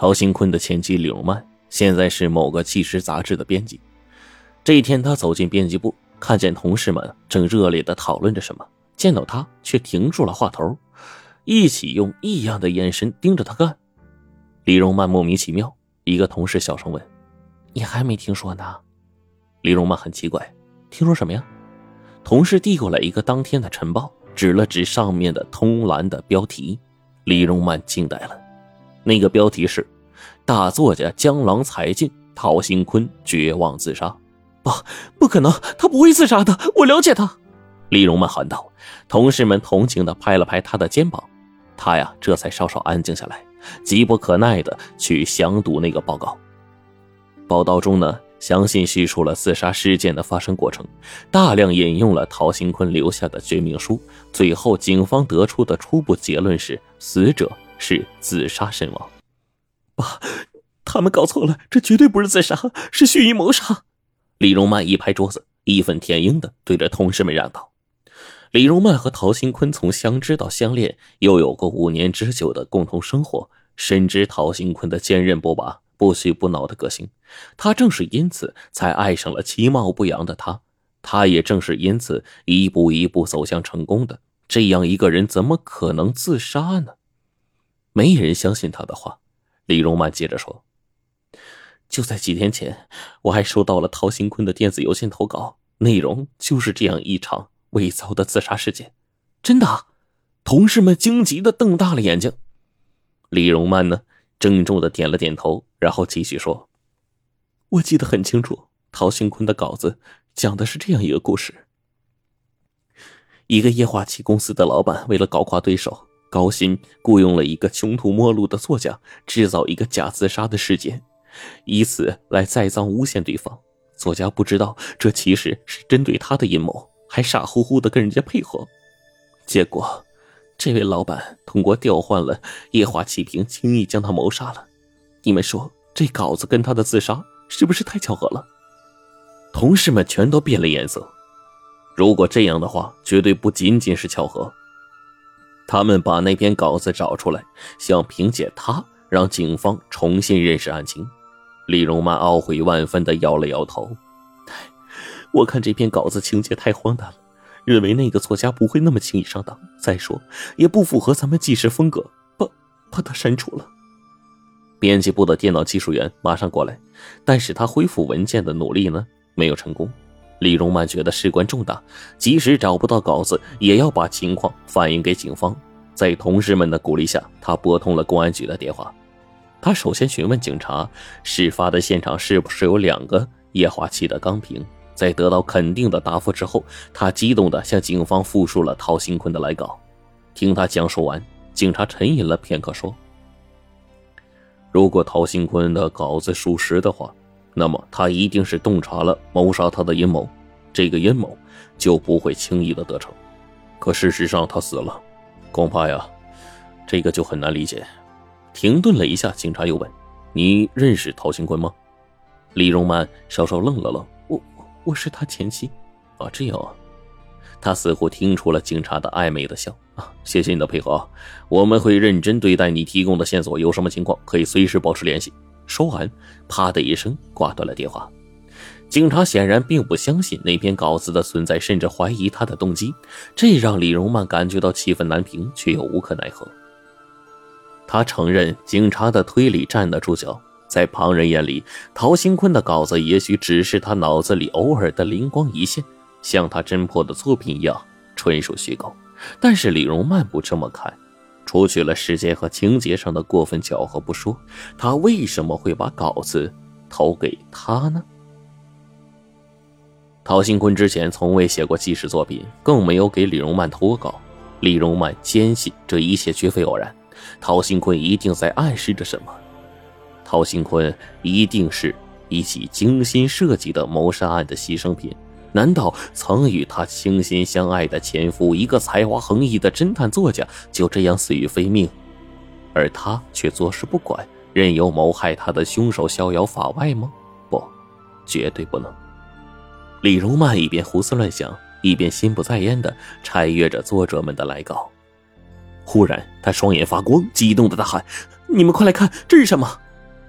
陶兴坤的前妻李荣曼现在是某个纪实杂志的编辑。这一天，他走进编辑部，看见同事们正热烈的讨论着什么，见到他却停住了话头，一起用异样的眼神盯着他看。李荣曼莫名其妙，一个同事小声问：“你还没听说呢？”李荣曼很奇怪：“听说什么呀？”同事递过来一个当天的晨报，指了指上面的通栏的标题，李荣曼惊呆了。那个标题是“大作家江郎才尽，陶兴坤绝望自杀”。不，不可能，他不会自杀的，我了解他。李荣曼喊道。同事们同情的拍了拍他的肩膀，他呀，这才稍稍安静下来，急不可耐的去详读那个报告。报道中呢，详细叙述了自杀事件的发生过程，大量引用了陶兴坤留下的绝命书。最后，警方得出的初步结论是，死者。是自杀身亡，爸，他们搞错了，这绝对不是自杀，是蓄意谋杀。李荣曼一拍桌子，义愤填膺的对着同事们嚷道：“李荣曼和陶新坤从相知到相恋，又有过五年之久的共同生活，深知陶新坤的坚韧不拔、不屈不挠的个性，他正是因此才爱上了其貌不扬的他，他也正是因此一步一步走向成功的。这样一个人，怎么可能自杀呢？”没人相信他的话，李荣曼接着说：“就在几天前，我还收到了陶新坤的电子邮件投稿，内容就是这样一场伪造的自杀事件。”真的？同事们惊急的瞪大了眼睛。李荣曼呢，郑重的点了点头，然后继续说：“我记得很清楚，陶新坤的稿子讲的是这样一个故事：一个液化气公司的老板为了搞垮对手。”高薪雇佣了一个穷途末路的作家，制造一个假自杀的事件，以此来栽赃诬陷对方。作家不知道这其实是针对他的阴谋，还傻乎乎的跟人家配合。结果，这位老板通过调换了液化气瓶，轻易将他谋杀了。你们说这稿子跟他的自杀是不是太巧合了？同事们全都变了颜色。如果这样的话，绝对不仅仅是巧合。他们把那篇稿子找出来，想凭借它让警方重新认识案情。李荣曼懊悔万分的摇了摇头：“ 我看这篇稿子情节太荒诞了，认为那个作家不会那么轻易上当。再说，也不符合咱们纪实风格，把把他删除了。”编辑部的电脑技术员马上过来，但是他恢复文件的努力呢，没有成功。李荣曼觉得事关重大，即使找不到稿子，也要把情况反映给警方。在同事们的鼓励下，他拨通了公安局的电话。他首先询问警察，事发的现场是不是有两个液化气的钢瓶。在得到肯定的答复之后，他激动地向警方复述了陶新坤的来稿。听他讲述完，警察沉吟了片刻，说：“如果陶新坤的稿子属实的话。”那么他一定是洞察了谋杀他的阴谋，这个阴谋就不会轻易的得逞。可事实上他死了，恐怕呀，这个就很难理解。停顿了一下，警察又问：“你认识陶兴坤吗？”李荣曼稍稍愣了愣：“我我是他前妻。”啊，这样啊。他似乎听出了警察的暧昧的笑啊，谢谢你的配合，我们会认真对待你提供的线索，有什么情况可以随时保持联系。说完，啪的一声挂断了电话。警察显然并不相信那篇稿子的存在，甚至怀疑他的动机，这让李荣曼感觉到气愤难平，却又无可奈何。他承认警察的推理站得住脚，在旁人眼里，陶兴坤的稿子也许只是他脑子里偶尔的灵光一现，像他侦破的作品一样纯属虚构。但是李荣曼不这么看。除去了时间和情节上的过分巧合不说，他为什么会把稿子投给他呢？陶兴坤之前从未写过纪实作品，更没有给李荣曼投过稿。李荣曼坚信这一切绝非偶然，陶兴坤一定在暗示着什么。陶兴坤一定是一起精心设计的谋杀案的牺牲品。难道曾与他倾心相爱的前夫，一个才华横溢的侦探作家，就这样死于非命，而他却坐视不管，任由谋害他的凶手逍遥法外吗？不，绝对不能。李荣曼一边胡思乱想，一边心不在焉地拆阅着作者们的来稿。忽然，他双眼发光，激动的大喊：“你们快来看，这是什么？”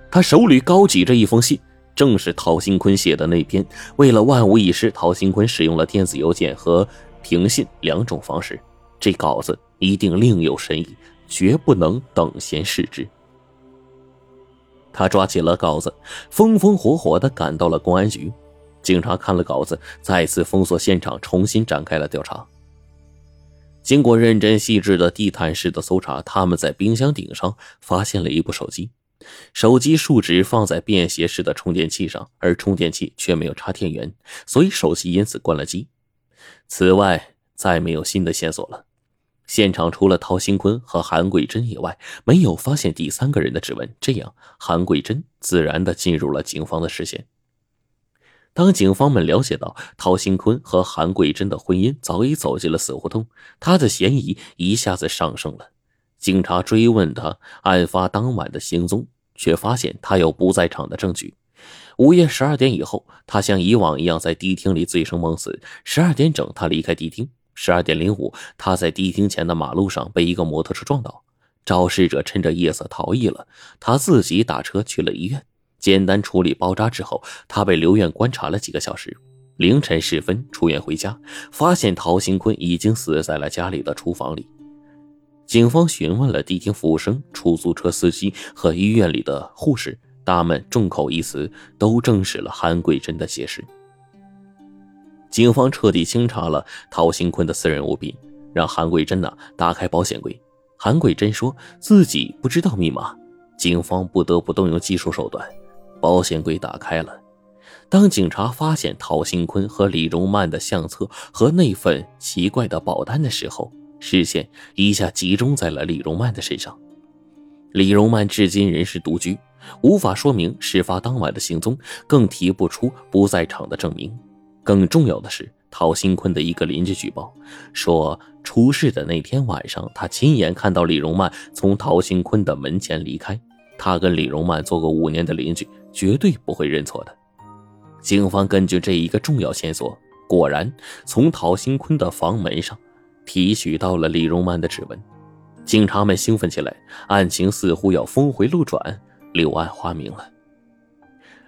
他手里高举着一封信，正是陶新坤写的那篇。为了万无一失，陶新坤使用了电子邮件和平信两种方式。这稿子一定另有深意，绝不能等闲视之。他抓起了稿子，风风火火的赶到了公安局。警察看了稿子，再次封锁现场，重新展开了调查。经过认真细致的地毯式的搜查，他们在冰箱顶上发现了一部手机，手机树脂放在便携式的充电器上，而充电器却没有插电源，所以手机因此关了机。此外，再没有新的线索了。现场除了陶新坤和韩桂珍以外，没有发现第三个人的指纹，这样韩桂珍自然的进入了警方的视线。当警方们了解到陶新坤和韩桂珍的婚姻早已走进了死胡同，他的嫌疑一下子上升了。警察追问他案发当晚的行踪，却发现他有不在场的证据。午夜十二点以后，他像以往一样在迪厅里醉生梦死。十二点整，他离开迪厅。十二点零五，他在迪厅前的马路上被一个摩托车撞倒，肇事者趁着夜色逃逸了。他自己打车去了医院。简单处理包扎之后，他被留院观察了几个小时。凌晨时分出院回家，发现陶新坤已经死在了家里的厨房里。警方询问了地厅服务生、出租车司机和医院里的护士，他们众口一词，都证实了韩桂珍的解释。警方彻底清查了陶新坤的私人物品，让韩桂珍呢打开保险柜。韩桂珍说自己不知道密码，警方不得不动用技术手段。保险柜打开了，当警察发现陶新坤和李荣曼的相册和那份奇怪的保单的时候，视线一下集中在了李荣曼的身上。李荣曼至今仍是独居，无法说明事发当晚的行踪，更提不出不在场的证明。更重要的是，陶新坤的一个邻居举报说，出事的那天晚上，他亲眼看到李荣曼从陶新坤的门前离开。他跟李荣曼做过五年的邻居。绝对不会认错的。警方根据这一个重要线索，果然从陶新坤的房门上提取到了李荣曼的指纹。警察们兴奋起来，案情似乎要峰回路转，柳暗花明了。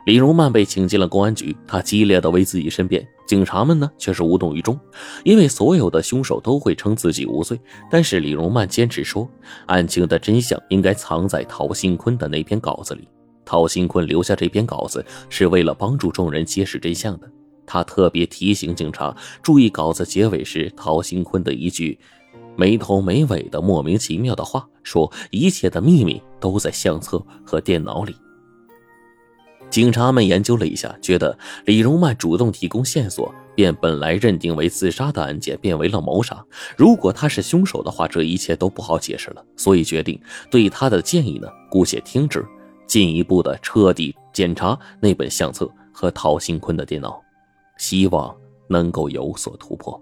李荣曼被请进了公安局，他激烈的为自己申辩，警察们呢却是无动于衷，因为所有的凶手都会称自己无罪，但是李荣曼坚持说，案情的真相应该藏在陶新坤的那篇稿子里。陶新坤留下这篇稿子是为了帮助众人揭示真相的。他特别提醒警察注意稿子结尾时陶新坤的一句没头没尾的莫名其妙的话，说一切的秘密都在相册和电脑里。警察们研究了一下，觉得李荣曼主动提供线索，便本来认定为自杀的案件变为了谋杀。如果他是凶手的话，这一切都不好解释了。所以决定对他的建议呢，姑且听之。进一步的彻底检查那本相册和陶新坤的电脑，希望能够有所突破。